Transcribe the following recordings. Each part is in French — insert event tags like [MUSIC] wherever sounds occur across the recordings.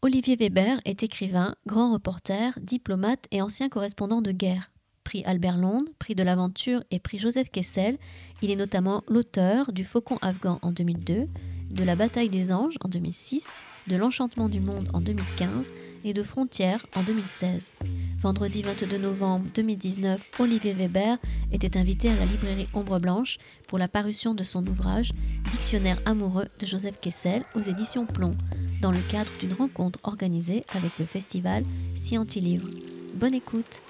Olivier Weber est écrivain, grand reporter, diplomate et ancien correspondant de guerre. Prix Albert Londres, prix de l'aventure et prix Joseph Kessel, il est notamment l'auteur du Faucon afghan en 2002, de La bataille des anges en 2006, de L'enchantement du monde en 2015 et de Frontières en 2016. Vendredi 22 novembre 2019, Olivier Weber était invité à la librairie Ombre Blanche pour la parution de son ouvrage Dictionnaire amoureux de Joseph Kessel aux éditions Plomb, dans le cadre d'une rencontre organisée avec le festival Scienti-Livre. Bonne écoute!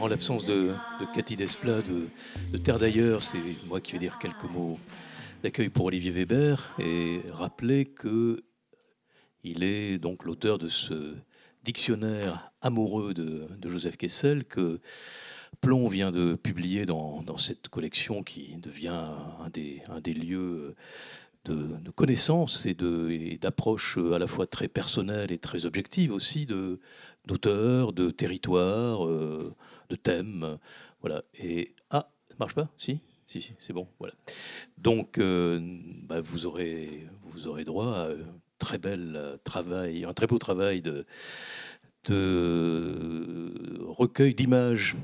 En l'absence de, Cathy Desplat de, Terre d'ailleurs, c'est moi qui vais dire quelques mots d'accueil pour Olivier Weber et rappeler que il est donc l'auteur de ce dictionnaire amoureux de, Joseph Kessel que Plomb vient de publier dans, cette collection qui devient un des, lieux de, connaissances et d'approches à la fois très personnelles et très objectives aussi d'auteurs, de, territoires, euh, de thèmes. Voilà. Et ah, marche pas? Si? Si, c'est bon. Voilà. Donc, euh, bah, vous, aurez, droit à un très beau travail de recueil d'images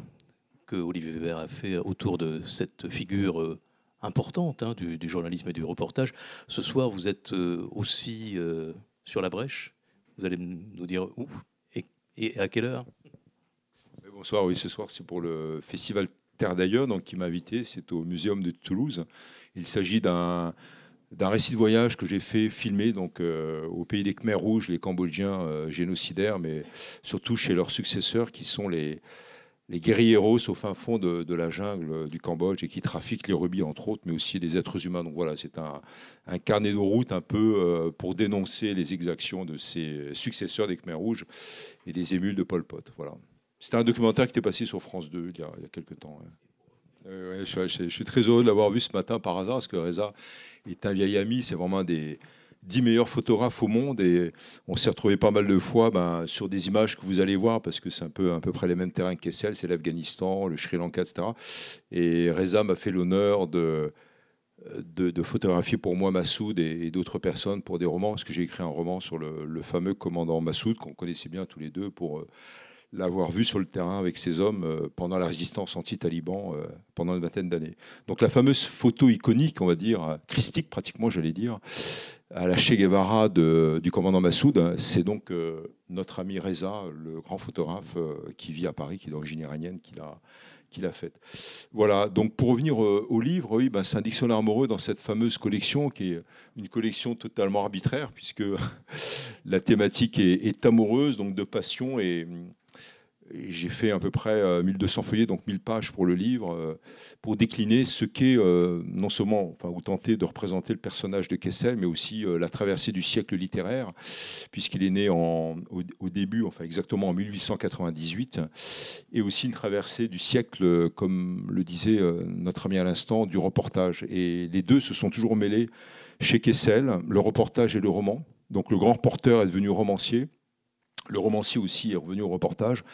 que Olivier Weber a fait autour de cette figure euh, importante hein, du, journalisme et du reportage. Ce soir, vous êtes euh, aussi euh, sur la brèche. Vous allez nous dire où et, à quelle heure? Bonsoir, oui, ce soir, c'est pour le festival Terre d'ailleurs, donc qui m'a invité. C'est au Muséum de Toulouse. Il s'agit d'un récit de voyage que j'ai fait filmer donc au pays des Khmers rouges, les Cambodgiens génocidaires, mais surtout chez leurs successeurs qui sont les, les guerrieros au fin fond de, la jungle du Cambodge et qui trafiquent les rubis entre autres, mais aussi les êtres humains. Donc voilà, c'est un, carnet de route un peu euh, pour dénoncer les exactions de ses successeurs des Khmers rouges et des émules de Pol Pot. Voilà. C'était un documentaire qui était passé sur France 2 il y a, quelques temps. Euh, je, suis très heureux de l'avoir vu ce matin par hasard, parce que Reza est un vieil ami, c'est vraiment des, 10 meilleurs photographes au monde et on s'est retrouvé pas mal de fois ben, sur des images que vous allez voir parce que c'est un peu à peu près les mêmes terrains qu'Essel, c'est l'Afghanistan, le Sri Lanka, etc. Et Reza m'a fait l'honneur de, de, photographier pour moi Massoud et, d'autres personnes pour des romans parce que j'ai écrit un roman sur le, fameux commandant Massoud qu'on connaissait bien tous les deux pour euh, l'avoir vu sur le terrain avec ses hommes euh, pendant la résistance anti-taliban euh, pendant une vingtaine d'années. Donc la fameuse photo iconique, on va dire, christique pratiquement, j'allais dire, à la Che Guevara du commandant Massoud, c'est donc euh, notre ami Reza, le grand photographe qui vit à Paris, qui est d'origine iranienne, qui l'a qu'il a faite. Voilà, donc pour revenir au livre, oui, ben, c'est un dictionnaire amoureux dans cette fameuse collection qui est une collection totalement arbitraire puisque [LAUGHS] la thématique est, est amoureuse, donc de passion et, j'ai fait à peu près 1200 euh, feuillets, donc 1000 pages pour le livre, euh, pour décliner ce qu'est euh, non seulement, enfin, ou tenter de représenter le personnage de Kessel, mais aussi la traversée du siècle littéraire, puisqu'il est né en, au, début, enfin exactement en 1898, et aussi une traversée du siècle, comme le disait notre ami à l'instant, du reportage. Et les deux se sont toujours mêlés chez Kessel, le reportage et le roman. Donc le grand reporter est devenu romancier le romancier aussi est revenu au reportage,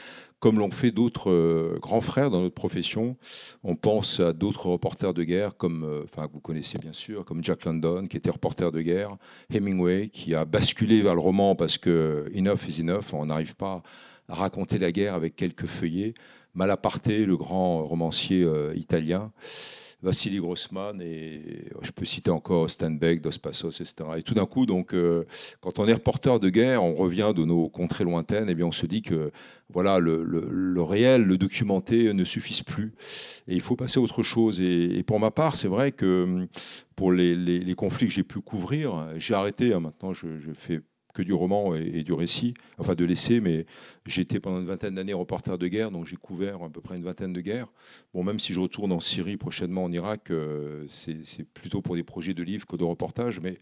comme l'ont fait d'autres euh, grands frères dans notre profession. On pense à d'autres reporters de guerre, comme, euh, vous connaissez bien sûr, comme Jack London, qui était reporter de guerre, Hemingway, qui a basculé vers le roman parce que enough is enough, on n'arrive pas à raconter la guerre avec quelques feuillets. Malaparte, le grand romancier euh, italien. Vassili Grossman et je peux citer encore Steinbeck, Dos Passos, etc. Et tout d'un coup, donc, euh, quand on est reporter de guerre, on revient de nos contrées lointaines, et bien on se dit que voilà, le, réel, le documenté ne suffisent plus, et il faut passer à autre chose. Et, pour ma part, c'est vrai que pour les, conflits que j'ai pu couvrir, j'ai arrêté. Hein, maintenant, je, je fais que du roman et, du récit, enfin de l'essai, mais j'étais pendant une vingtaine d'années reporter de guerre, donc j'ai couvert à peu près une vingtaine de guerres. Bon, même si je retourne en Syrie prochainement, en Irak, euh, c'est plutôt pour des projets de livres que de reportages, mais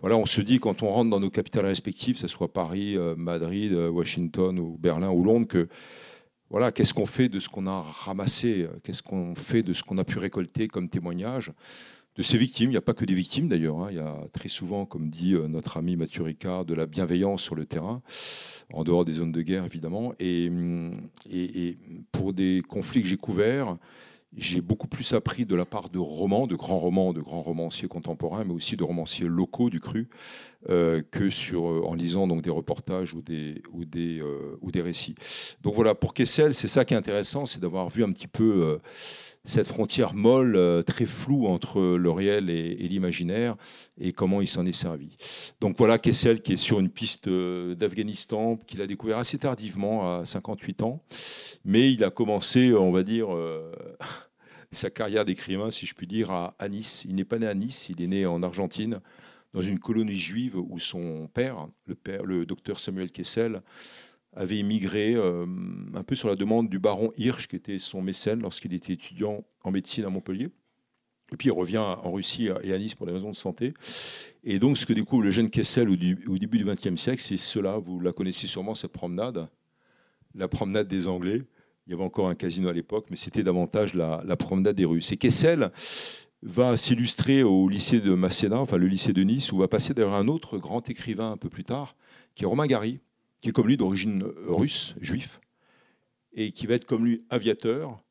voilà, on se dit quand on rentre dans nos capitales respectives, que ce soit Paris, euh, Madrid, euh, Washington ou Berlin ou Londres, que voilà, qu'est-ce qu'on fait de ce qu'on a ramassé, qu'est-ce qu'on fait de ce qu'on a pu récolter comme témoignage? De ces victimes. Il n'y a pas que des victimes d'ailleurs. Hein. Il y a très souvent, comme dit euh, notre ami Mathieu Ricard, de la bienveillance sur le terrain, en dehors des zones de guerre évidemment. Et, mm, et, pour des conflits que j'ai couverts, j'ai beaucoup plus appris de la part de romans, de grands romans, de grands romanciers contemporains, mais aussi de romanciers locaux du cru, euh, que sur, en lisant donc des reportages ou des, ou des, ou des récits. Donc voilà, pour Kessel, c'est ça qui est intéressant, c'est d'avoir vu un petit peu cette frontière molle, euh, très floue entre le réel et, l'imaginaire, et comment il s'en est servi. Donc voilà Kessel qui est sur une piste euh, d'Afghanistan, qu'il a découvert assez tardivement, à 58 ans, mais il a commencé, on va dire, euh, [LAUGHS] sa carrière d'écrivain, si je puis dire, à, Nice. Il n'est pas né à Nice, il est né en Argentine, dans une colonie juive où son père, le, père, le docteur Samuel Kessel, avait immigré euh, un peu sur la demande du baron Hirsch, qui était son mécène lorsqu'il était étudiant en médecine à Montpellier. Et puis il revient en Russie et à Nice pour des raisons de santé. Et donc ce que découvre le jeune Kessel au, début du XXe siècle, c'est cela, vous la connaissez sûrement, cette promenade, la promenade des Anglais. Il y avait encore un casino à l'époque, mais c'était davantage la, promenade des Russes. Et Kessel va s'illustrer au lycée de Masséna, enfin le lycée de Nice, où va passer d'ailleurs un autre grand écrivain un peu plus tard, qui est Romain Gary, qui est comme lui d'origine russe, juif, et qui va être comme lui aviateur,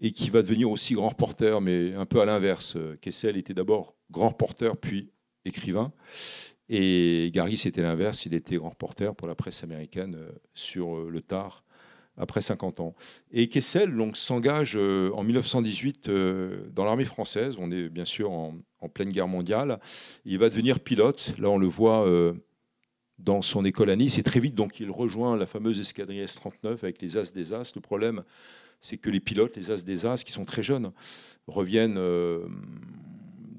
et qui va devenir aussi grand reporter, mais un peu à l'inverse. Kessel était d'abord grand reporter, puis écrivain. Et Gary, c'était l'inverse, il était grand reporter pour la presse américaine euh, sur euh, le tard, après 50 ans. Et Kessel s'engage euh, en 1918 dans l'armée française, on est bien sûr en, pleine guerre mondiale. Il va devenir pilote, là on le voit dans son école à Nice. Et très vite, donc, il rejoint la fameuse escadrille S-39 avec les As des As. Le problème, c'est que les pilotes, les As des As, qui sont très jeunes, reviennent euh,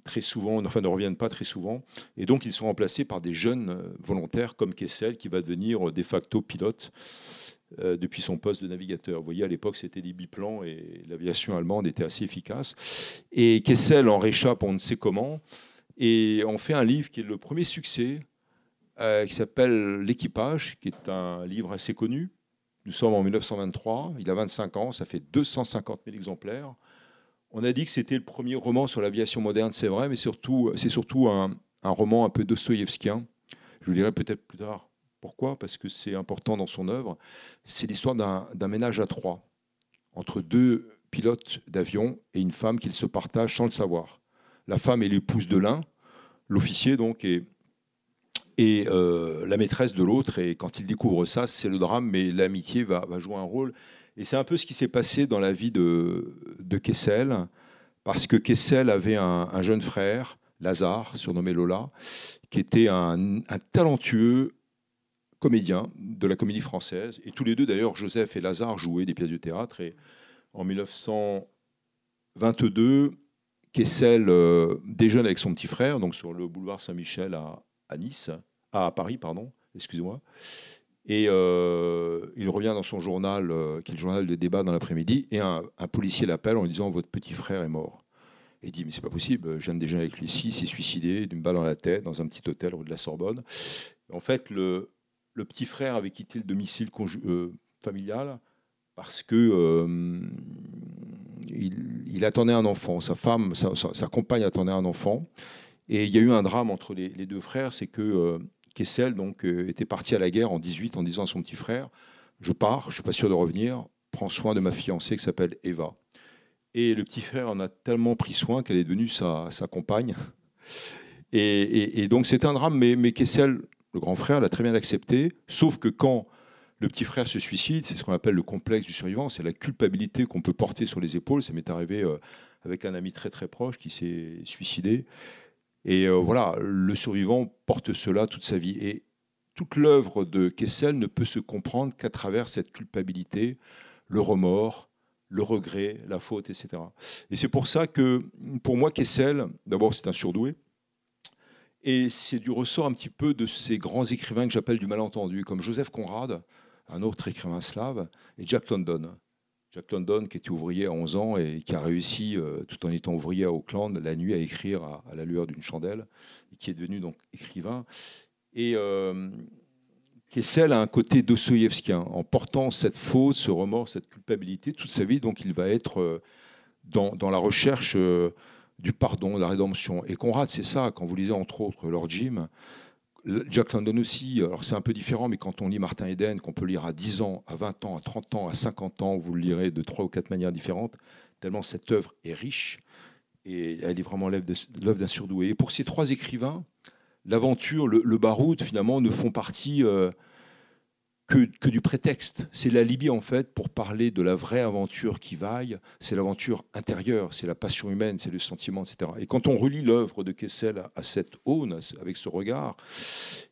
très souvent, enfin ne reviennent pas très souvent. Et donc, ils sont remplacés par des jeunes euh, volontaires comme Kessel, qui va devenir de facto pilote euh, depuis son poste de navigateur. Vous voyez, à l'époque, c'était des biplans et l'aviation allemande était assez efficace. Et Kessel en réchappe, on ne sait comment, et on fait un livre qui est le premier succès euh, qui s'appelle L'équipage, qui est un livre assez connu. Nous sommes en 1923, il a 25 ans, ça fait 250 000 exemplaires. On a dit que c'était le premier roman sur l'aviation moderne, c'est vrai, mais surtout, c'est surtout un, roman un peu dostoïevskien. Je vous dirai peut-être plus tard pourquoi, parce que c'est important dans son œuvre. C'est l'histoire d'un ménage à trois, entre deux pilotes d'avion et une femme qu'ils se partagent sans le savoir. La femme est l'épouse de l'un, l'officier donc, est et euh, la maîtresse de l'autre. Et quand il découvre ça, c'est le drame, mais l'amitié va, jouer un rôle. Et c'est un peu ce qui s'est passé dans la vie de, de Kessel, parce que Kessel avait un, jeune frère, Lazare, surnommé Lola, qui était un, talentueux comédien de la comédie française. Et tous les deux, d'ailleurs, Joseph et Lazare jouaient des pièces de théâtre. Et en 1922, Kessel euh, déjeune avec son petit frère, donc sur le boulevard Saint-Michel à Nice, à Paris, pardon, excusez-moi. Et euh, il revient dans son journal, euh, qui est le journal de débat dans l'après-midi, et un, policier l'appelle en lui disant Votre petit frère est mort. Il dit Mais c'est pas possible, je viens de déjeuner avec lui ici, il s'est suicidé d'une balle dans la tête dans un petit hôtel rue de la Sorbonne. En fait, le, petit frère avait quitté le domicile euh, familial parce que il, attendait un enfant. Sa femme, sa, compagne attendait un enfant. Et il y a eu un drame entre les, deux frères, c'est que euh, Kessel donc, euh, était parti à la guerre en 18 en disant à son petit frère, je pars, je ne suis pas sûr de revenir, prends soin de ma fiancée qui s'appelle Eva. Et le petit frère en a tellement pris soin qu'elle est devenue sa, compagne. Et, donc c'est un drame, mais, mais Kessel, le grand frère, l'a très bien accepté, sauf que quand le petit frère se suicide, c'est ce qu'on appelle le complexe du survivant, c'est la culpabilité qu'on peut porter sur les épaules. Ça m'est arrivé euh, avec un ami très très proche qui s'est suicidé. Et euh, voilà, le survivant porte cela toute sa vie. Et toute l'œuvre de Kessel ne peut se comprendre qu'à travers cette culpabilité, le remords, le regret, la faute, etc. Et c'est pour ça que, pour moi, Kessel, d'abord, c'est un surdoué. Et c'est du ressort un petit peu de ces grands écrivains que j'appelle du malentendu, comme Joseph Conrad, un autre écrivain slave, et Jack London. Jack London, qui était ouvrier à 11 ans et qui a réussi, euh, tout en étant ouvrier à Auckland, la nuit à écrire à, la lueur d'une chandelle, et qui est devenu donc écrivain. Et euh, Kessel a un côté dostoïevskien, en portant cette faute, ce remords, cette culpabilité toute sa vie. Donc il va être euh, dans, dans, la recherche euh, du pardon, de la rédemption. Et Conrad, c'est ça, quand vous lisez entre autres Lord Jim, Jack London aussi, alors c'est un peu différent, mais quand on lit Martin Eden, qu'on peut lire à 10 ans, à 20 ans, à 30 ans, à 50 ans, vous le lirez de trois ou quatre manières différentes, tellement cette œuvre est riche et elle est vraiment l'œuvre d'un surdoué. Et pour ces trois écrivains, l'aventure, le, le, baroud, finalement, ne font partie euh, que, du prétexte. C'est la Libye, en fait, pour parler de la vraie aventure qui vaille. C'est l'aventure intérieure, c'est la passion humaine, c'est le sentiment, etc. Et quand on relit l'œuvre de Kessel à, cette aune, avec ce regard,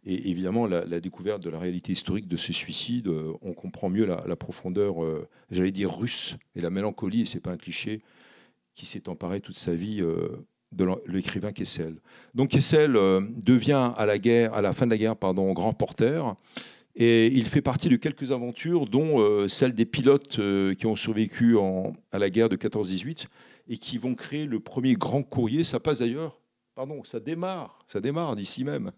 et évidemment la, découverte de la réalité historique de ce suicide, euh, on comprend mieux la, profondeur, euh, j'allais dire russe, et la mélancolie, et c'est pas un cliché, qui s'est emparé toute sa vie. Euh, de l'écrivain Kessel. Donc Kessel devient à la guerre, à la fin de la guerre, pardon, grand porteur. Et il fait partie de quelques aventures, dont euh, celle des pilotes euh, qui ont survécu à la guerre de 14-18 et qui vont créer le premier grand courrier. Ça passe d'ailleurs, pardon, ça démarre, ça démarre d'ici même.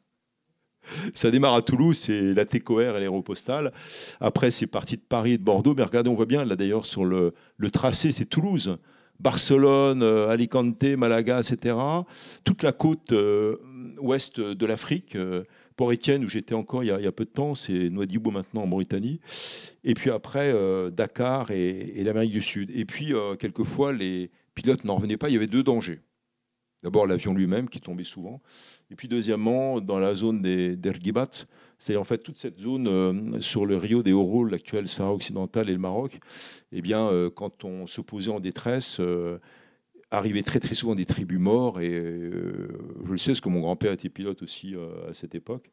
Ça démarre à Toulouse, c'est la TCOR et l'aéropostale. Après, c'est parti de Paris et de Bordeaux. Mais regardez, on voit bien là d'ailleurs sur le, tracé, c'est Toulouse. Barcelone, euh, Alicante, Malaga, etc. Toute la côte ouest de l'Afrique, Port-Étienne, où j'étais encore il y, a, peu de temps, c'est Nouadhibou maintenant en Mauritanie. Et puis après, euh, Dakar et, l'Amérique du Sud. Et puis, euh, quelquefois, les pilotes n'en revenaient pas. Il y avait deux dangers. D'abord, l'avion lui-même qui tombait souvent. Et puis, deuxièmement, dans la zone des d'Ergibat, c'est en fait toute cette zone euh, sur le Rio des Oro, l'actuel Sahara occidental et le Maroc. Eh bien, quand on se posait en détresse, arrivaient très très souvent des tribus morts et euh, je le sais parce que mon grand-père était pilote aussi euh, à cette époque.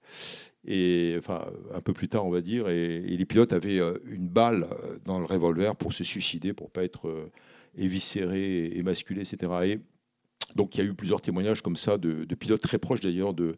Et enfin un peu plus tard on va dire et, les pilotes avaient euh, une balle dans le revolver pour se suicider pour pas être éviscérés, émasculés etc et donc il y a eu plusieurs témoignages comme ça de, pilotes très proches d'ailleurs de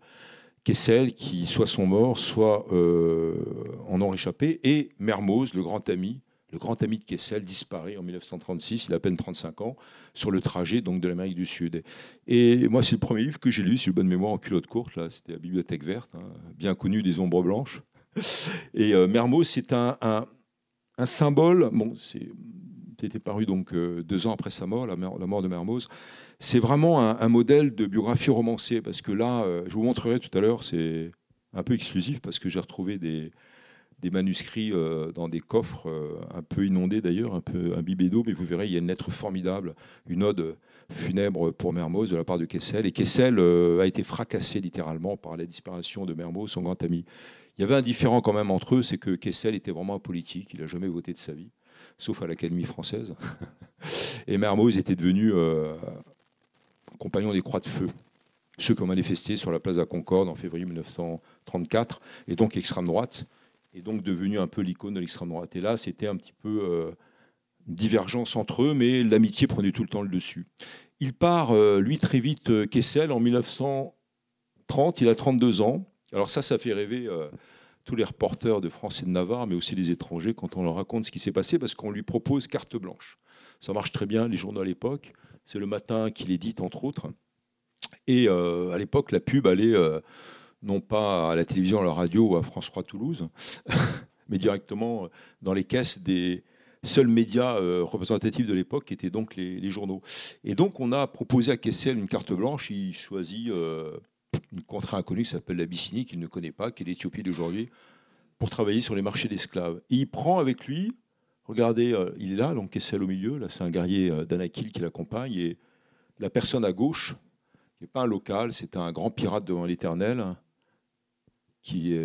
Kessel qui soit sont morts soit en ont réchappé et Mermoz le grand ami grand ami de Kessel disparaît en 1936, il a à peine 35 ans, sur le trajet donc de l'Amérique du Sud. Et moi, c'est le premier livre que j'ai lu, si j'ai bonne mémoire, en culotte courte, là, c'était la Bibliothèque verte, hein, bien connu des ombres blanches. [LAUGHS] Et euh, Mermoz, c'est un, un, symbole, bon, c'était paru donc euh, deux ans après sa mort, la, mort de Mermoz. C'est vraiment un, modèle de biographie romancée, parce que là, euh, je vous montrerai tout à l'heure, c'est un peu exclusif, parce que j'ai retrouvé des, des manuscrits euh, dans des coffres euh, un peu inondés d'ailleurs, un peu imbibés d'eau, mais vous verrez, il y a une lettre formidable, une ode funèbre pour Mermoz de la part de Kessel. Et Kessel euh, a été fracassé littéralement par la disparition de Mermoz, son grand ami. Il y avait un différent quand même entre eux, c'est que Kessel était vraiment un politique, il n'a jamais voté de sa vie, sauf à l'Académie française. [LAUGHS] Et Mermoz était devenu compagnon des Croix de Feu ceux qui ont manifesté sur la place de la Concorde en février 1934, et donc extrême droite est donc devenu un peu l'icône de l'extrême droite. Et là, c'était un petit peu euh, une divergence entre eux, mais l'amitié prenait tout le temps le dessus. Il part, euh, lui, très vite, euh, Kessel, en 1930, il a 32 ans. Alors ça, ça fait rêver tous les reporters de France et de Navarre, mais aussi les étrangers, quand on leur raconte ce qui s'est passé, parce qu'on lui propose carte blanche. Ça marche très bien, les journaux à l'époque. C'est le matin qu'il édite, entre autres. Et à l'époque, la pub allait non pas à la télévision, à la radio ou à France 3 Toulouse, [LAUGHS] mais directement dans les caisses des seuls médias euh, représentatifs de l'époque, qui étaient donc les, journaux. Et donc on a proposé à Kessel une carte blanche, il choisit euh, une contrée inconnue qui s'appelle l'Abyssinie, qu'il ne connaît pas, qui est l'Éthiopie d'aujourd'hui, pour travailler sur les marchés d'esclaves. Et il prend avec lui, regardez, euh, il est là, donc Kessel au milieu, là c'est un guerrier d'Anakil qui l'accompagne, et la personne à gauche, qui n'est pas un local, c'est un grand pirate devant l'éternel, qui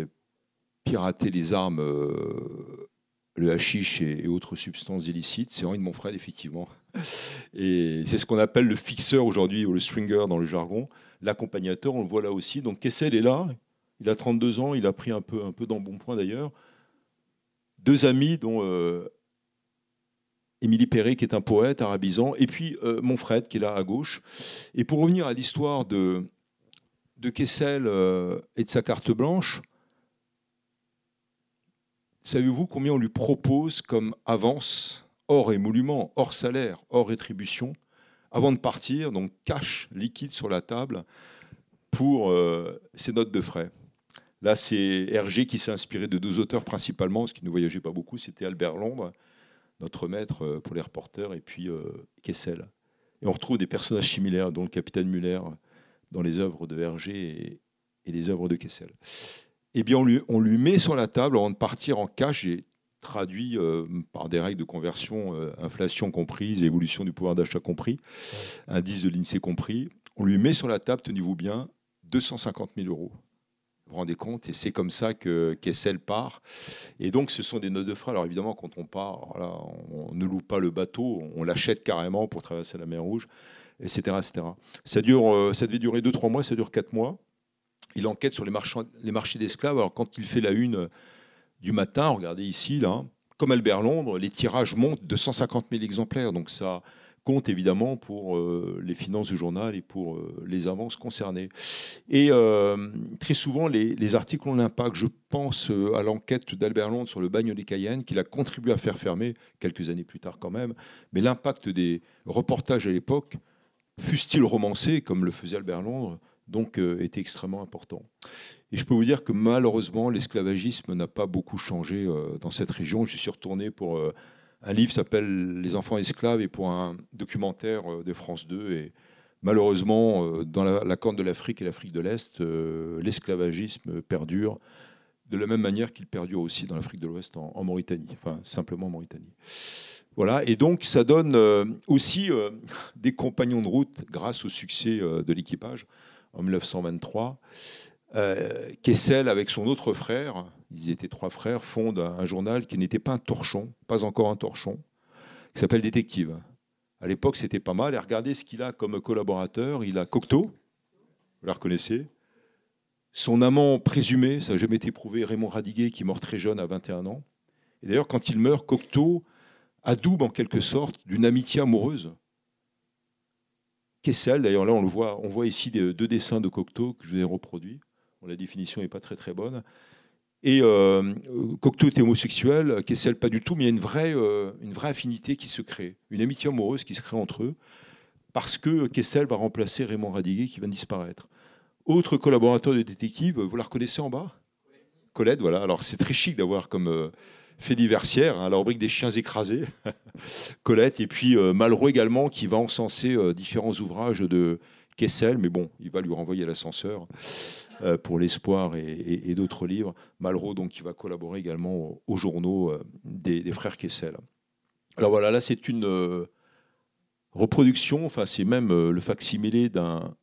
piratait les armes, euh, le hashish et, autres substances illicites. C'est Henri de Montfred, effectivement. Et c'est ce qu'on appelle le fixeur aujourd'hui, ou le stringer dans le jargon. L'accompagnateur, on le voit là aussi. Donc Kessel est là, il a 32 ans, il a pris un peu, un peu d'embonpoint d'ailleurs. Deux amis, dont euh, Émilie Perret, qui est un poète arabisant, et puis euh, Montfred, qui est là à gauche. Et pour revenir à l'histoire de, de Kessel euh, et de sa carte blanche, savez-vous combien on lui propose comme avance, hors émolument, hors salaire, hors rétribution, avant de partir, donc cash liquide sur la table pour euh, ses notes de frais? Là, c'est Hergé qui s'est inspiré de deux auteurs principalement, parce qu'il ne voyageait pas beaucoup, c'était Albert Londres, notre maître euh, pour les reporters, et puis Kessel. Et on retrouve des personnages similaires, dont le capitaine Muller, dans les œuvres de Hergé et, les œuvres de Kessel. Eh bien, on lui, on lui, met sur la table, avant de partir en cash, j'ai traduit par des règles de conversion, inflation comprise, évolution du pouvoir d'achat compris, indice de l'INSEE compris. On lui met sur la table, tenez-vous bien, 250 000 euros. Vous vous rendez compte? Et c'est comme ça que Kessel part. Et donc, ce sont des notes de frais. Alors, évidemment, quand on part, on ne loue pas le bateau, on l'achète carrément pour traverser la mer Rouge, etc. etc. Ça, dure, ça devait durer 2-3 mois, ça dure 4 mois. Il enquête sur les, marchés d'esclaves. Alors, quand il fait la une du matin, regardez ici, là, comme Albert Londres, les tirages montent de 150 000 exemplaires. Donc, ça compte évidemment pour euh, les finances du journal et pour euh, les avances concernées. Et euh, très souvent, les, articles ont l'impact. Je pense à l'enquête d'Albert Londres sur le bagne des Cayennes, qu'il a contribué à faire fermer quelques années plus tard quand même. Mais l'impact des reportages à l'époque, fût-il romancé, comme le faisait Albert Londres, donc était extrêmement important. Et je peux vous dire que malheureusement, l'esclavagisme n'a pas beaucoup changé dans cette région. Je suis retourné pour un livre s'appelle Les enfants esclaves et pour un documentaire euh, de France 2. Et malheureusement, euh, dans la, Corne de l'Afrique et l'Afrique de l'Est, euh, l'esclavagisme perdure de la même manière qu'il perdure aussi dans l'Afrique de l'Ouest, en, Mauritanie, enfin simplement en Mauritanie. Voilà, et donc ça donne aussi [LAUGHS] des compagnons de route grâce au succès de l'équipage en 1923. Kessel, avec son autre frère, ils étaient trois frères, fondent un journal qui n'était pas un torchon, pas encore un torchon, qui s'appelle Détective. À l'époque, c'était pas mal. Et regardez ce qu'il a comme collaborateur. Il a Cocteau, vous la reconnaissez? Son amant présumé, ça n'a jamais été prouvé, Raymond Radiguet, qui est mort très jeune à 21 ans. Et d'ailleurs, quand il meurt, Cocteau adoube en quelque sorte d'une amitié amoureuse. Kessel, d'ailleurs là on le voit, on voit ici deux dessins de Cocteau que je vais reproduire. la définition n'est pas très très bonne. Et euh, Cocteau était homosexuel, Kessel pas du tout, mais il y a une vraie, euh, une vraie affinité qui se crée, une amitié amoureuse qui se crée entre eux, parce que Kessel va remplacer Raymond Radiguet qui va disparaître. Autre collaborateur de détective, vous la reconnaissez en bas? Colette, voilà. Alors c'est très chic d'avoir comme euh, fait diversière, hein, la rubrique des chiens écrasés, [LAUGHS] Colette, et puis euh, Malraux également qui va encenser différents ouvrages de Kessel, mais bon, il va lui renvoyer l'ascenseur. Euh, pour l'espoir et, d'autres livres. Malraux, donc, qui va collaborer également aux, journaux euh, des, frères Kessel. Alors voilà, là, c'est une euh, reproduction, enfin, c'est même le facsimilé d'un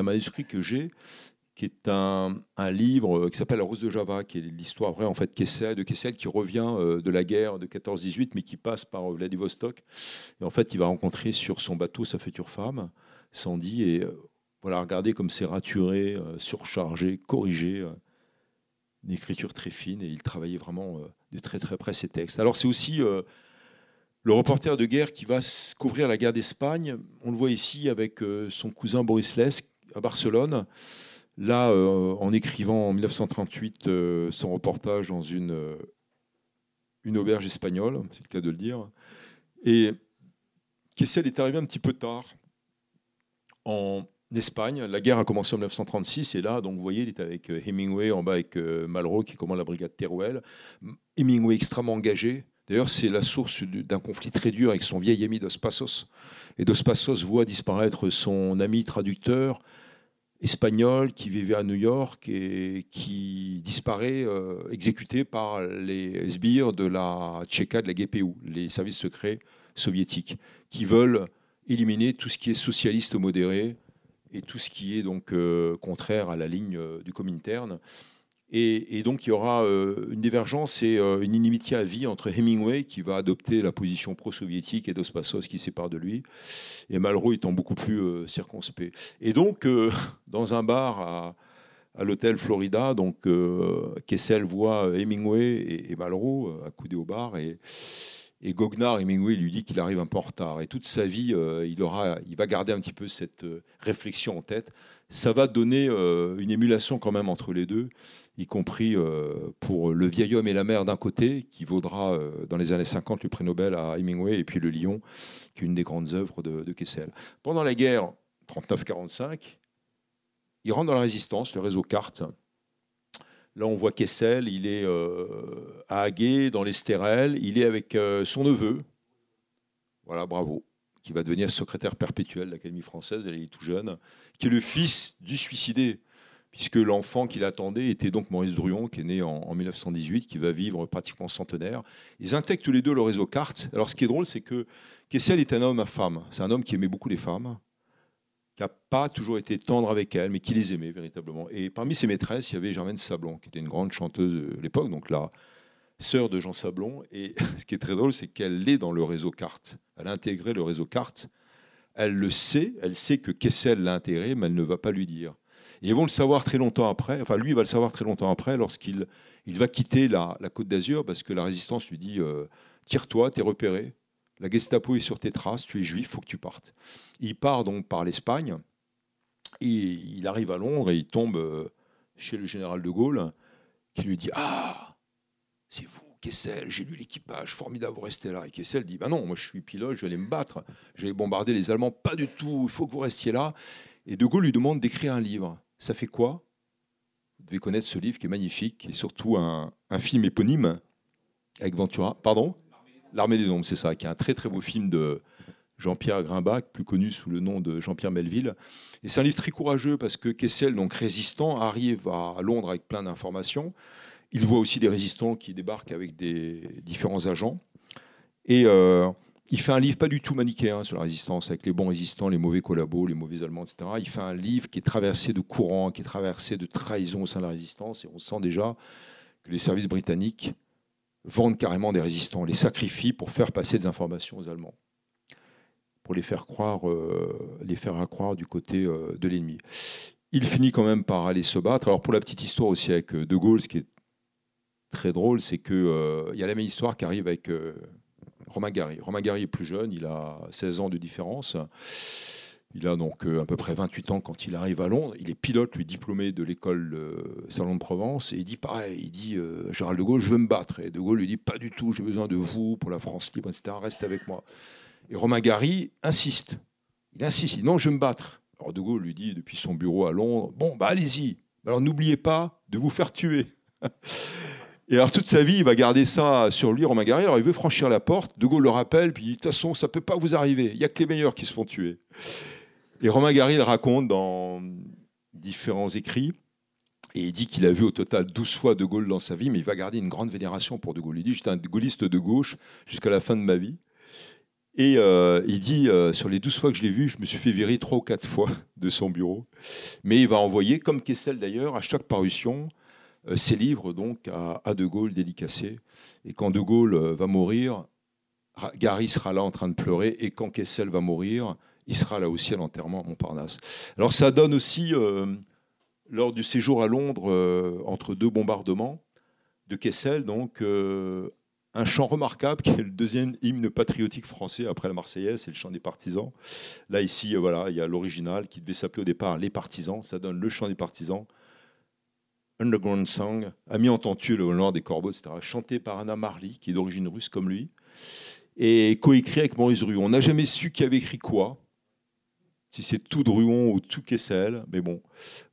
manuscrit que j'ai, qui est un, livre qui s'appelle La Rose de Java, qui est l'histoire vraie en fait Kessel, de Kessel qui revient de la guerre de 14-18, mais qui passe par Vladivostok. Et en fait, il va rencontrer sur son bateau sa future femme, Sandy, et voilà, regardez comme c'est raturé, euh, surchargé, corrigé. Euh, une écriture très fine et il travaillait vraiment euh, de très très près ses textes. Alors c'est aussi le reporter de guerre qui va couvrir la guerre d'Espagne. On le voit ici avec son cousin Boris Lesk à Barcelone. Là, en écrivant en 1938 son reportage dans une, une auberge espagnole, c'est le cas de le dire. Et Kessel est arrivé un petit peu tard. En Espagne. La guerre a commencé en 1936 et là, donc vous voyez, il est avec euh, Hemingway en bas avec euh, Malraux qui commande la brigade Teruel. Hemingway extrêmement engagé. D'ailleurs, c'est la source d'un conflit très dur avec son vieil ami Dos Passos. Et Dos Passos voit disparaître son ami traducteur espagnol qui vivait à New York et qui disparaît euh, exécuté par les sbires de la Tchéka, de la GPU, les services secrets soviétiques, qui veulent éliminer tout ce qui est socialiste modéré, et tout ce qui est donc euh, contraire à la ligne euh, du Comintern. Et, donc il y aura euh, une divergence et une inimitié à vie entre Hemingway, qui va adopter la position pro-soviétique, et Dos Passos, qui sépare de lui, et Malraux étant beaucoup plus circonspect. Et donc, [LAUGHS] dans un bar à, à l'hôtel Florida, donc Kessel voit Hemingway et, et Malraux accoudés au bar, et, et Goguenard, Hemingway, lui dit qu'il arrive un peu en retard. Et toute sa vie, euh, il, aura, il va garder un petit peu cette euh, réflexion en tête. Ça va donner euh, une émulation quand même entre les deux, y compris pour Le vieil homme et la mer d'un côté, qui vaudra dans les années 50 le prix Nobel à Hemingway, et puis Le lion, qui est une des grandes œuvres de, de Kessel. Pendant la guerre 39-45, il rentre dans la résistance, le réseau Carte, Là, on voit Kessel, il est euh, à Haguet, dans l'Estérel. Il est avec euh, son neveu, voilà, bravo, qui va devenir secrétaire perpétuel de l'Académie française, il est tout jeune, qui est le fils du suicidé puisque l'enfant qu'il attendait était donc Maurice Druon, qui est né en, 1918, qui va vivre pratiquement centenaire. Ils intègrent tous les deux le réseau Carte. Alors ce qui est drôle, c'est que Kessel est un homme à femme. C'est un homme qui aimait beaucoup les femmes, qui n'a pas toujours été tendre avec elles, mais qui les aimait véritablement. Et parmi ses maîtresses, il y avait Germaine Sablon, qui était une grande chanteuse de l'époque, donc la sœur de Jean Sablon. Et [LAUGHS] ce qui est très drôle, c'est qu'elle est dans le réseau Carte. Elle a intégré le réseau Carte. Elle le sait, elle sait que Kessel l'a intégré, mais elle ne va pas lui dire. Et ils vont le savoir très longtemps après, enfin lui va le savoir très longtemps après lorsqu'il il va quitter la, Côte d'Azur parce que la résistance lui dit euh, tire-toi, t'es repéré, la Gestapo est sur tes traces, tu es juif, faut que tu partes. Il part donc par l'Espagne, il arrive à Londres et il tombe euh, chez le général de Gaulle qui lui dit Ah, c'est vous, Kessel, j'ai lu l'équipage, formidable, vous restez là. Et Kessel dit Bah non, moi je suis pilote, je vais aller me battre, je vais bombarder les Allemands, pas du tout, il faut que vous restiez là. Et de Gaulle lui demande d'écrire un livre. Ça fait quoi? Vous devez connaître ce livre qui est magnifique, et surtout un, film éponyme avec Ventura. Pardon? L'Armée des Ombres, c'est ça, qui est un très très beau film de Jean-Pierre Grimbach, plus connu sous le nom de Jean-Pierre Melville. Et c'est un livre très courageux parce que Kessel, donc résistant, arrive à Londres avec plein d'informations. Il voit aussi des résistants qui débarquent avec des différents agents. Et euh, il fait un livre pas du tout manichéen sur la résistance, avec les bons résistants, les mauvais collabos, les mauvais allemands, etc. Il fait un livre qui est traversé de courants, qui est traversé de trahisons au sein de la résistance, et on sent déjà que les services britanniques vendent carrément des résistants, les sacrifient pour faire passer des informations aux Allemands, pour les faire croire, euh, les faire croire du côté euh, de l'ennemi. Il finit quand même par aller se battre. Alors pour la petite histoire aussi avec euh, De Gaulle, ce qui est très drôle, c'est qu'il il y a la même histoire qui arrive avec Romain Gary. Romain Gary est plus jeune, il a 16 ans de différence. Il a donc euh, à peu près 28 ans quand il arrive à Londres. Il est pilote, lui diplômé de l'école euh, Salon de Provence. Et il dit pareil, il dit euh, Gérald de Gaulle, je veux me battre. Et de Gaulle lui dit pas du tout, j'ai besoin de vous pour la France libre, etc. Reste avec moi. Et Romain Gary insiste. Il insiste, il dit non, je veux me battre. Alors de Gaulle lui dit depuis son bureau à Londres, bon, bah allez-y. Alors n'oubliez pas de vous faire tuer. [LAUGHS] Et alors toute sa vie, il va garder ça sur lui, Romain Gary. Alors il veut franchir la porte, De Gaulle le rappelle, puis de toute façon, ça ne peut pas vous arriver. Il n'y a que les meilleurs qui se font tuer. Et Romain Gary le raconte dans différents écrits. Et il dit qu'il a vu au total 12 fois De Gaulle dans sa vie, mais il va garder une grande vénération pour De Gaulle. Il dit J'étais un gaulliste de gauche jusqu'à la fin de ma vie. Et euh, il dit euh, Sur les 12 fois que je l'ai vu, je me suis fait virer 3 ou 4 fois [LAUGHS] de son bureau. Mais il va envoyer, comme Kessel d'ailleurs, à chaque parution, euh, ses livres donc à, De Gaulle dédicacés. Et quand De Gaulle va mourir, Gary sera là en train de pleurer. Et quand Kessel va mourir, il sera là aussi à l'enterrement à Montparnasse. Alors ça donne aussi, euh, lors du séjour à Londres, entre deux bombardements de Kessel, donc un chant remarquable qui est le deuxième hymne patriotique français après la Marseillaise, c'est le chant des partisans. Là ici, voilà, il y a l'original qui devait s'appeler au départ les partisans. Ça donne le chant des partisans Underground Song, Ami entendu le nord des corbeaux, etc., chanté par Anna Marley, qui est d'origine russe comme lui, et coécrit avec Maurice Druon. On n'a jamais su qui avait écrit quoi, si c'est tout Druon ou tout Kessel, mais bon,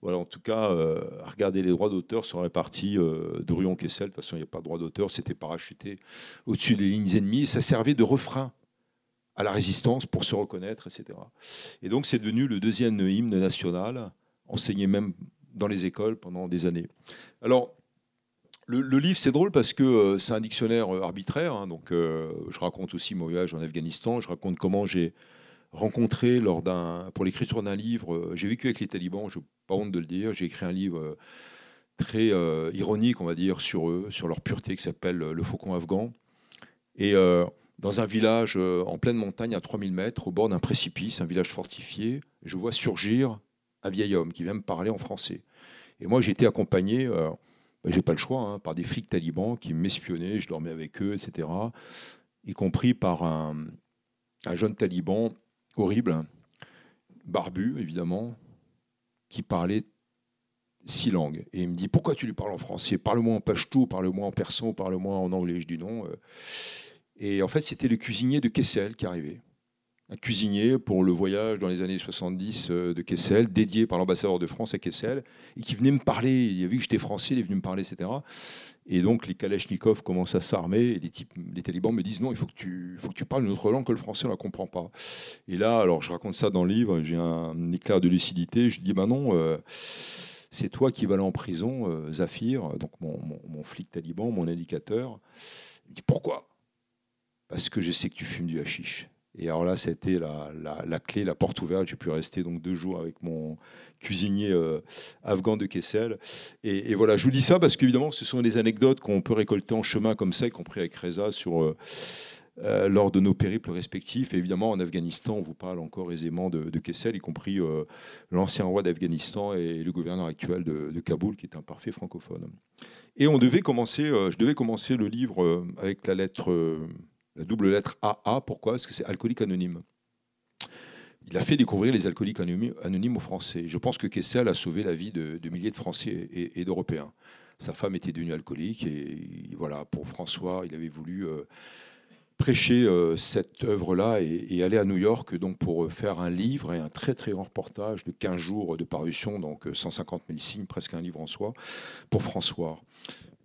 voilà, en tout cas, euh, regarder les droits d'auteur sur la partie euh, Druon-Kessel, de toute façon, il n'y a pas de droit d'auteur, c'était parachuté au-dessus des lignes ennemies, ça servait de refrain à la résistance pour se reconnaître, etc. Et donc, c'est devenu le deuxième hymne national, enseigné même dans les écoles pendant des années. Alors, le, livre, c'est drôle parce que euh, c'est un dictionnaire euh, arbitraire. Hein, donc, je raconte aussi mon voyage en Afghanistan. Je raconte comment j'ai rencontré lors d'un, pour l'écriture d'un livre. j'ai vécu avec les talibans. Je n'ai pas honte de le dire. J'ai écrit un livre très ironique, on va dire, sur eux, sur leur pureté, qui s'appelle Le Faucon afghan. Et dans un village en pleine montagne à 3000 mètres, au bord d'un précipice, un village fortifié, je vois surgir un vieil homme qui vient me parler en français. Et moi, été accompagné, euh, ben, j'ai pas le choix, hein, par des flics talibans qui m'espionnaient, je dormais avec eux, etc. Y compris par un, jeune taliban horrible, barbu évidemment, qui parlait six langues. Et il me dit Pourquoi tu lui parles en français? Parle-moi en pachtou, parle-moi en persan, parle-moi en anglais. Je dis non. Euh. Et en fait, c'était le cuisinier de Kessel qui arrivait un cuisinier pour le voyage dans les années 70 euh, de Kessel, dédié par l'ambassadeur de France à Kessel, et qui venait me parler. Il a vu que j'étais français, il est venu me parler, etc. Et donc les Kalachnikov commencent à s'armer, et les, types, talibans me disent non, il faut que tu, parles une autre langue que le français, on ne la comprend pas. Et là, alors je raconte ça dans le livre, j'ai un, éclair de lucidité, je dis ben non. Euh, c'est toi qui vas aller en prison, euh, Zafir, donc mon, mon, flic taliban, mon indicateur. Il dit pourquoi? Parce que je sais que tu fumes du hashish. Et alors là, c'était la, la, clé, la porte ouverte. J'ai pu rester donc deux jours avec mon cuisinier euh, afghan de Kessel. Et, voilà, je vous dis ça parce qu'évidemment, ce sont des anecdotes qu'on peut récolter en chemin comme ça, y compris avec Reza sur, euh, euh, lors de nos périples respectifs. évidemment, en Afghanistan, on vous parle encore aisément de, Kessel, y compris l'ancien roi d'Afghanistan et le gouverneur actuel de, de, Kaboul, qui est un parfait francophone. Et on devait commencer, je devais commencer le livre avec la lettre la double lettre AA. Pourquoi? Parce que c'est alcoolique anonyme. Il a fait découvrir les alcooliques anonymes aux Français. Je pense que Kessel a sauvé la vie de, milliers de Français et, d'Européens. Sa femme était devenue alcoolique et voilà, pour François, il avait voulu euh, prêcher euh, cette œuvre-là et, aller à New York donc pour euh, faire un livre et un très très grand reportage de 15 jours de parution, donc 150 000 signes, presque un livre en soi, pour François.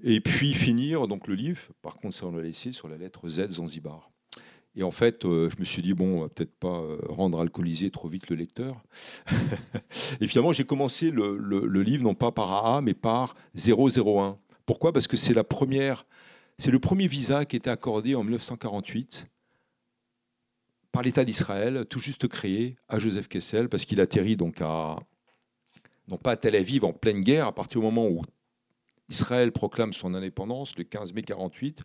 Et puis finir donc le livre, par contre ça on l'a laissé sur la lettre Z Zanzibar. Et en fait, euh, je me suis dit, bon, peut-être pas euh, rendre alcoolisé trop vite le lecteur. [LAUGHS] et finalement, j'ai commencé le, le, livre non pas par AA, mais par 001. Pourquoi? Parce que c'est la première, c'est le premier visa qui était accordé en 1948 par l'État d'Israël, tout juste créé à Joseph Kessel, parce qu'il atterrit donc à, non pas à Tel Aviv en pleine guerre, à partir du moment où Israël proclame son indépendance le 15 mai 48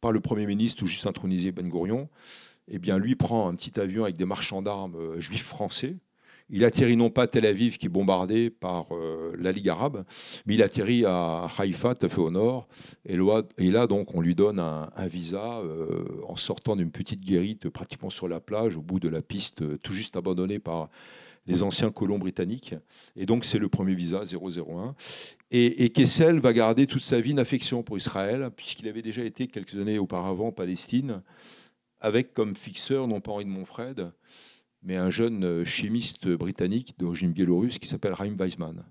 par le Premier ministre tout juste intronisé Ben Gourion. Eh bien, lui prend un petit avion avec des marchands d'armes euh, juifs français. Il atterrit non pas à Tel Aviv, qui est bombardé par euh, la Ligue arabe, mais il atterrit à Haïfa, tout à fait au nord. Et, là, donc, on lui donne un, visa euh, en sortant d'une petite guérite pratiquement sur la plage, au bout de la piste tout juste abandonnée par les anciens colons britanniques. Et donc, c'est le premier visa 001. Et, Kessel va garder toute sa vie une affection pour Israël, puisqu'il avait déjà été quelques années auparavant en Palestine, avec comme fixeur, non pas Henri de Montfred, mais un jeune chimiste britannique d'origine biélorusse qui s'appelle Raim Weizmann.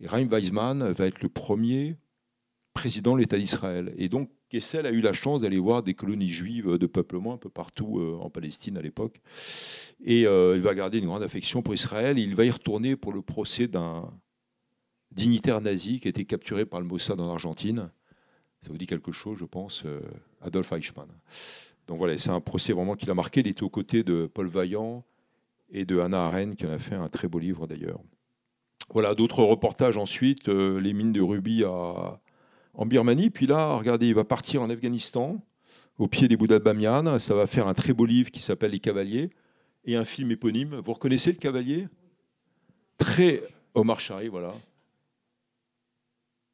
Et Raim Weizmann va être le premier président de l'État d'Israël. Et donc, Kessel a eu la chance d'aller voir des colonies juives de peuplement un peu partout euh, en Palestine à l'époque. Et euh, il va garder une grande affection pour Israël. il va y retourner pour le procès d'un dignitaire nazi qui a été capturé par le Mossad en Argentine. Ça vous dit quelque chose, je pense, euh, Adolf Eichmann. Donc voilà, c'est un procès vraiment qui l'a marqué. Il était aux côtés de Paul Vaillant et de Hannah Arendt, qui en a fait un très beau livre d'ailleurs. Voilà, d'autres reportages ensuite, les mines de rubis à, en Birmanie. Puis là, regardez, il va partir en Afghanistan, au pied des Bouddhas de Bamiyan. Ça va faire un très beau livre qui s'appelle Les Cavaliers et un film éponyme. Vous reconnaissez le Cavalier? Très Omar Shari, voilà.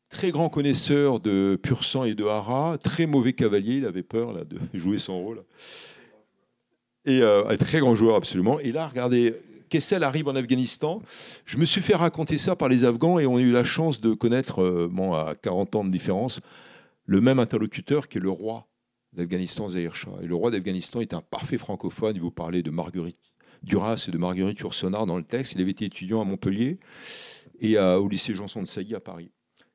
Très grand connaisseur de pur sang et de hara, très mauvais cavalier, il avait peur là, de [LAUGHS] jouer son rôle. Et euh, un très grand joueur absolument. Et là, regardez, Kessel arrive en Afghanistan. Je me suis fait raconter ça par les Afghans et on a eu la chance de connaître, euh, à 40 ans de différence, le même interlocuteur qui est le roi d'Afghanistan, Zahir Shah. Et le roi d'Afghanistan est un parfait francophone. Il vous parlait de Marguerite Duras et de Marguerite Yourcenar dans le texte. Il avait été étudiant à Montpellier et au lycée Janson de Sailly à Paris.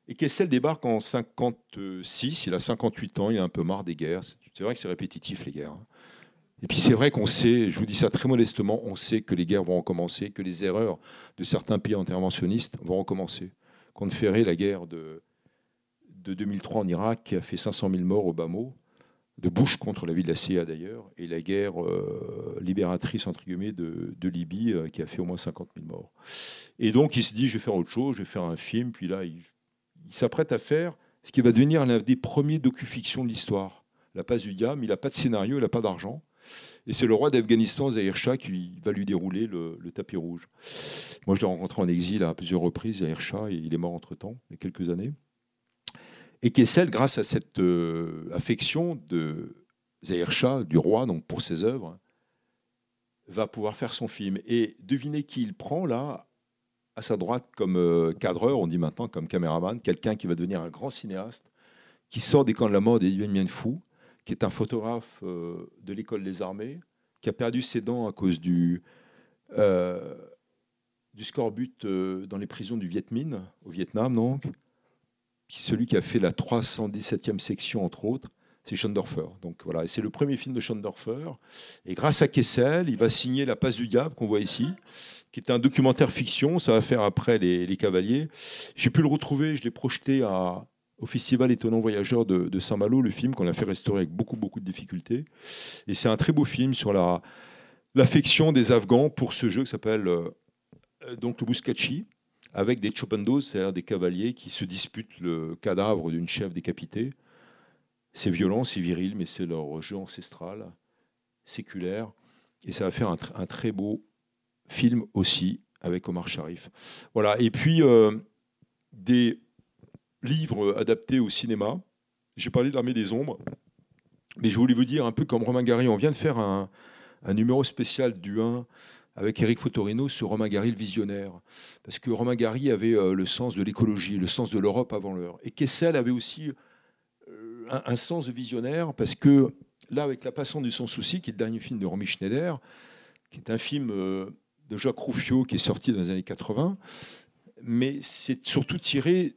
Et Kessel débarque en 56, il a 58 ans, il a un peu marre des guerres. C'est vrai que c'est répétitif les guerres. Hein. Et puis c'est vrai qu'on sait, je vous dis ça très modestement, on sait que les guerres vont recommencer, que les erreurs de certains pays interventionnistes vont recommencer. Qu'on ferait la guerre de, de 2003 en Irak qui a fait 500 000 morts au bas de Bush contre la ville de la CIA d'ailleurs, et la guerre euh, libératrice entre guillemets de, de Libye euh, qui a fait au moins 50 000 morts. Et donc il se dit je vais faire autre chose, je vais faire un film, puis là il, il s'apprête à faire ce qui va devenir l'un des premiers docu-fictions de l'histoire. La passe du diable, il n'a pas de scénario, il n'a pas d'argent. Et c'est le roi d'Afghanistan, Zahir Shah, qui va lui dérouler le, tapis rouge. Moi, je l'ai rencontré en exil à plusieurs reprises, Zahir Shah, et il est mort entre-temps, il y a quelques années. Et Kessel, grâce à cette euh, affection de Zahir Shah, du roi, donc pour ses œuvres, va pouvoir faire son film. Et devinez qui il prend là, à sa droite comme euh, cadreur, on dit maintenant comme caméraman, quelqu'un qui va devenir un grand cinéaste, qui sort des camps de la mode et devient fou, qui est un photographe euh, de l'école des armées, qui a perdu ses dents à cause du, euh, scorbut euh, dans les prisons du Viet Minh, au Vietnam donc, celui qui a fait la 317e section entre autres. c'est Schondorfer. Donc voilà, c'est le premier film de Schondorfer. Et grâce à Kessel, il va signer La Passe du Diable qu'on voit ici, qui est un documentaire fiction. Ça va faire après Les, Cavaliers. J'ai pu le retrouver, je l'ai projeté à, au Festival Étonnant Voyageur de, Saint-Malo, le film qu'on a fait restaurer avec beaucoup, beaucoup de difficultés. Et c'est un très beau film sur la, l'affection des Afghans pour ce jeu qui s'appelle euh, donc le Bouskachi, avec des chopandos, c'est-à-dire des cavaliers qui se disputent le cadavre d'une chef décapitée. C'est violent, c'est viril, mais c'est leur jeu ancestral, séculaire. Et ça va faire un, très beau film aussi avec Omar Sharif. Voilà. Et puis, euh, des livres adaptés au cinéma. J'ai parlé de l'Armée des Ombres, mais je voulais vous dire, un peu comme Romain Gary, on vient de faire un, numéro spécial du 1 avec Eric Fotorino sur Romain Gary le visionnaire. Parce que Romain Gary avait euh, le sens de l'écologie, le sens de l'Europe avant l'heure. Et Kessel avait aussi un, sens de visionnaire parce que là, avec La Passante du Sans Souci, qui est le dernier film de Romy Schneider, qui est un film euh, de Jacques Rouffio qui est sorti dans les années 80, mais c'est surtout tiré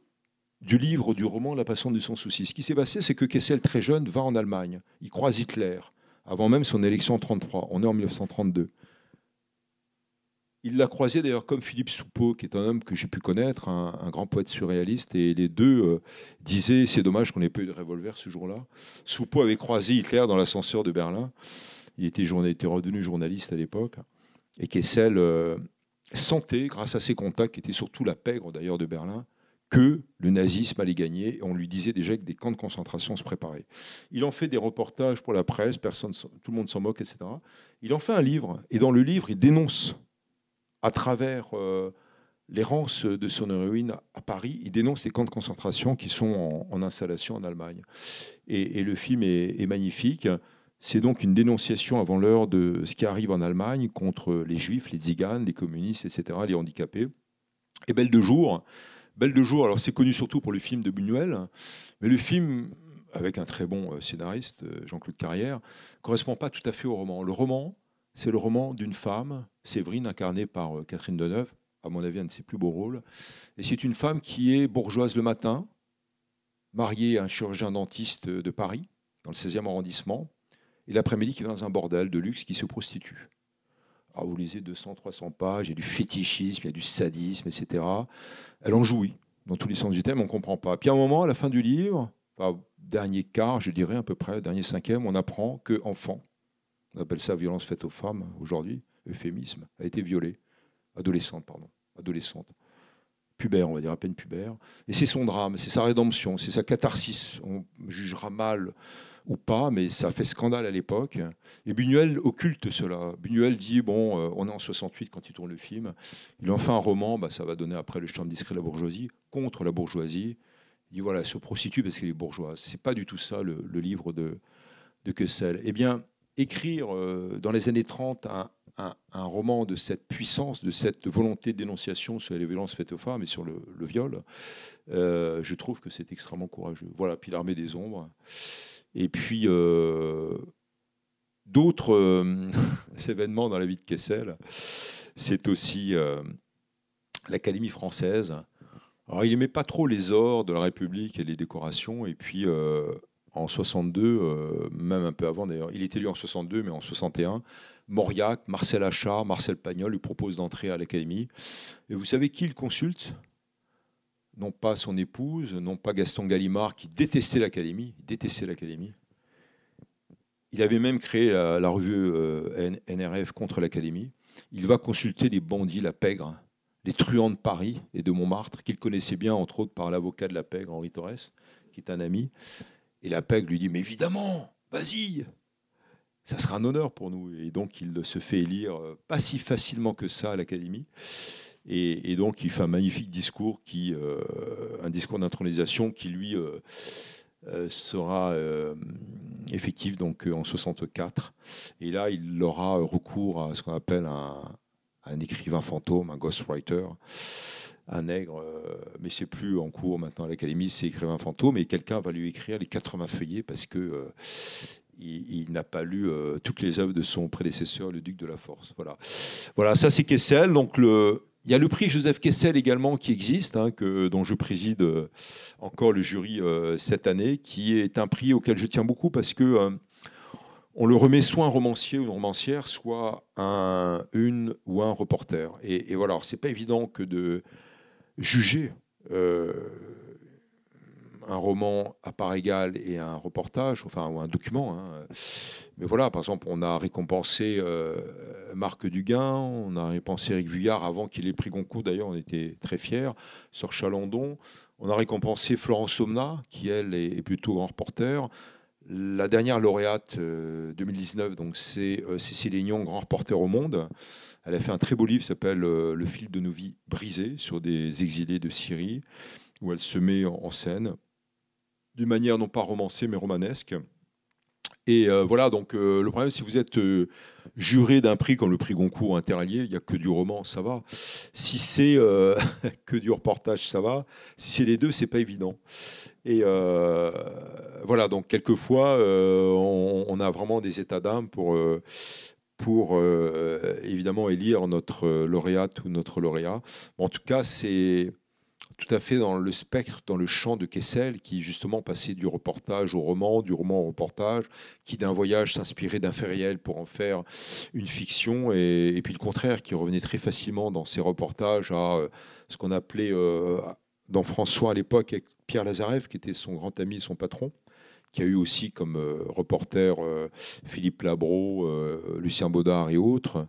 du livre, du roman La Passante du Sans Souci. Ce qui s'est passé, c'est que Kessel, très jeune, va en Allemagne. Il croise Hitler, avant même son élection en 1933. On est en 1932. Il l'a croisé d'ailleurs comme Philippe Soupeau, qui est un homme que j'ai pu connaître, un, grand poète surréaliste, et les deux euh, disaient c'est dommage qu'on ait pas eu de revolver ce jour-là. Soupeau avait croisé Hitler dans l'ascenseur de Berlin. Il était, était redevenu journaliste à l'époque, et Kessel euh, sentait, grâce à ses contacts, qui étaient surtout la pègre d'ailleurs de Berlin, que le nazisme allait gagner. On lui disait déjà que des camps de concentration se préparaient. Il en fait des reportages pour la presse, personne, tout le monde s'en moque, etc. Il en fait un livre, et dans le livre, il dénonce à travers euh, l'errance de son héroïne à Paris, il dénonce les camps de concentration qui sont en, installation en Allemagne. Et, le film est, magnifique. C'est donc une dénonciation avant l'heure de ce qui arrive en Allemagne contre les juifs, les tziganes, les communistes, etc., les handicapés. Et Belle de jour, Belle de jour, alors c'est connu surtout pour le film de Buñuel, mais le film, avec un très bon euh, scénariste, euh, Jean-Claude Carrière, correspond pas tout à fait au roman. Le roman, c'est le roman d'une femme, Séverine, incarnée par euh, Catherine Deneuve, à mon avis un de ses plus beaux rôles. Et c'est une femme qui est bourgeoise le matin, mariée à un chirurgien dentiste de Paris, dans le 16e arrondissement, et l'après-midi qui va dans un bordel de luxe qui se prostitue. Ah, vous lisez 200, 300 pages, il y a du fétichisme, il y a du sadisme, etc. Elle en jouit, dans tous les sens du thème, on ne comprend pas. Puis à un moment, à la fin du livre, dernier quart, je dirais à peu près, dernier cinquième, on apprend que enfant, on appelle ça violence faite aux femmes aujourd'hui, euphémisme, a été violée. Adolescente, pardon. Adolescente. Pubère, on va dire à peine pubère. Et c'est son drame, c'est sa rédemption, c'est sa catharsis. On jugera mal ou pas, mais ça fait scandale à l'époque. Et Buñuel occulte cela. Buñuel dit bon, euh, on est en 68 quand il tourne le film. Il en fait un roman, bah, ça va donner après le charme discret de la bourgeoisie, contre la bourgeoisie. Il dit voilà, elle se prostitue parce qu'elle est bourgeoise. C'est pas du tout ça le, livre de, de Kessel. Eh bien, écrire euh, dans les années 30 un, roman de cette puissance, de cette volonté de dénonciation sur les violences faites aux femmes et sur le, viol, euh, je trouve que c'est extrêmement courageux. Voilà, puis l'armée des ombres. Et puis euh, d'autres [LAUGHS] événements dans la vie de Kessel, c'est aussi l'Académie française. Alors il n'aimait pas trop les ors de la République et les décorations, et puis en 62, euh, même un peu avant d'ailleurs. Il est élu en 62, mais en 61, Mauriac, Marcel Achard, Marcel Pagnol lui proposent d'entrer à l'Académie. Et vous savez qui il consulte? Non pas son épouse, non pas Gaston Gallimard, qui détestait l'Académie, détestait l'Académie. Il avait même créé la, revue euh, NRF contre l'Académie. Il va consulter les bandits, la pègre, les truands de Paris et de Montmartre, qu'il connaissait bien, entre autres, par l'avocat de la pègre, Henri Torres, qui est un ami. Et la PEG lui dit Mais évidemment, vas-y, ça sera un honneur pour nous. Et donc il se fait élire euh, pas si facilement que ça à l'Académie. Et, donc il fait un magnifique discours, qui, euh, un discours d'intronisation qui lui euh, sera effectif donc en 64. Et là il aura recours à ce qu'on appelle un, écrivain fantôme, un ghostwriter un nègre, euh, mais c'est plus en cours maintenant à l'Académie, c'est écrivain fantôme, et quelqu'un va lui écrire les 80 feuillets parce que euh, il, n'a pas lu euh, toutes les œuvres de son prédécesseur, le duc de la Force. Voilà, voilà ça c'est Kessel. Donc le, Il y a le prix Joseph Kessel également qui existe, hein, que, dont je préside euh, encore le jury euh, cette année, qui est un prix auquel je tiens beaucoup parce que euh, on le remet soit un romancier ou une romancière, soit un, une ou un reporter. Et, et voilà, c'est pas évident que de juger un roman à part égale et un reportage, enfin, ou un document. Hein. Mais voilà, par exemple, on a récompensé euh, Marc Duguin, on a récompensé Eric Vuillard avant qu'il ait pris Goncourt, d'ailleurs, on était très fiers, sur Chalandon. On a récompensé Florence Somna, qui, elle, est plutôt grand reporter. La dernière lauréate 2019, euh, donc c'est euh, Cécile Aignan, grand reporter au monde. Elle a fait un très beau livre qui s'appelle Le fil de nos vies brisées sur des exilés de Syrie, où elle se met en scène d'une manière non pas romancée mais romanesque. Et euh, voilà, donc euh, le problème, si vous êtes euh, juré d'un prix comme le prix Goncourt interallié, il n'y a que du roman, ça va. Si c'est [LAUGHS] que du reportage, ça va. Si c'est les deux, c'est pas évident. Et voilà, donc quelquefois, on, a vraiment des états d'âme pour, pour évidemment élire notre lauréate ou notre lauréat. En tout cas, c'est tout à fait dans le spectre, dans le champ de Kessel, qui justement passait du reportage au roman, du roman au reportage, qui d'un voyage s'inspirait d'un fait réel pour en faire une fiction, et, puis le contraire, qui revenait très facilement dans ses reportages à euh, ce qu'on appelait euh, dans François à l'époque avec Pierre Lazarev, qui était son grand ami, son patron, qui a eu aussi comme euh, reporter Philippe Labro, Lucien Baudard et autres.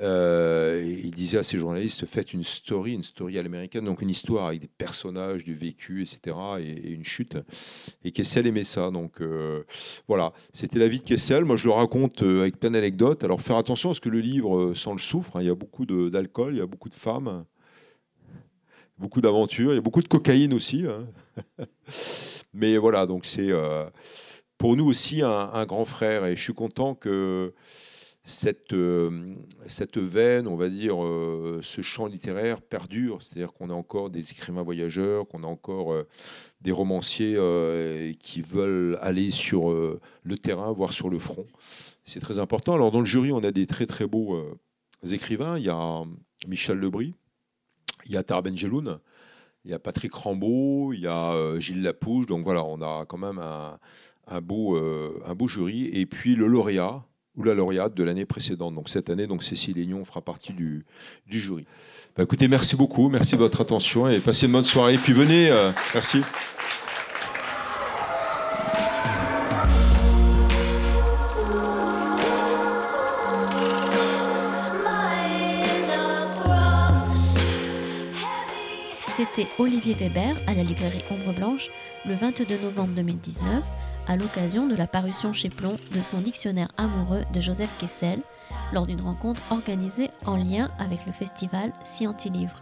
Euh, il disait à ses journalistes faites une story, une story à l'américaine, donc une histoire avec des personnages, du vécu, etc., et, une chute. Et Kessel aimait ça. Donc euh, voilà, c'était la vie de Kessel. Moi, je le raconte euh, avec plein d'anecdotes. Alors, faire attention à ce que le livre sans le souffre. Hein. Il y a beaucoup d'alcool, il y a beaucoup de femmes, beaucoup d'aventures, il y a beaucoup de cocaïne aussi. Hein. [LAUGHS] Mais voilà, donc c'est pour nous aussi un, grand frère. Et je suis content que cette, euh, cette veine, on va dire, euh, ce champ littéraire perdure. C'est-à-dire qu'on a encore des écrivains voyageurs, qu'on a encore euh, des romanciers qui veulent aller sur le terrain, voire sur le front. C'est très important. Alors, dans le jury, on a des très, très beaux écrivains. Il y a Michel Lebris, il y a Tara Benjeloun, il y a Patrick Rambaud, il y a Gilles Lapouche. Donc voilà, on a quand même un, un beau, un beau jury. Et puis le lauréat, ou la lauréate de l'année précédente. Donc cette année, Cécile Aignon fera partie du, jury. Bah, écoutez, merci beaucoup, merci de votre attention et passez une bonne soirée. Puis venez, euh, merci. C'était Olivier Weber à la librairie Ombre Blanche le 22 novembre 2019 à l'occasion de la parution chez Plomb de son dictionnaire amoureux de Joseph Kessel lors d'une rencontre organisée en lien avec le festival Scientilivre.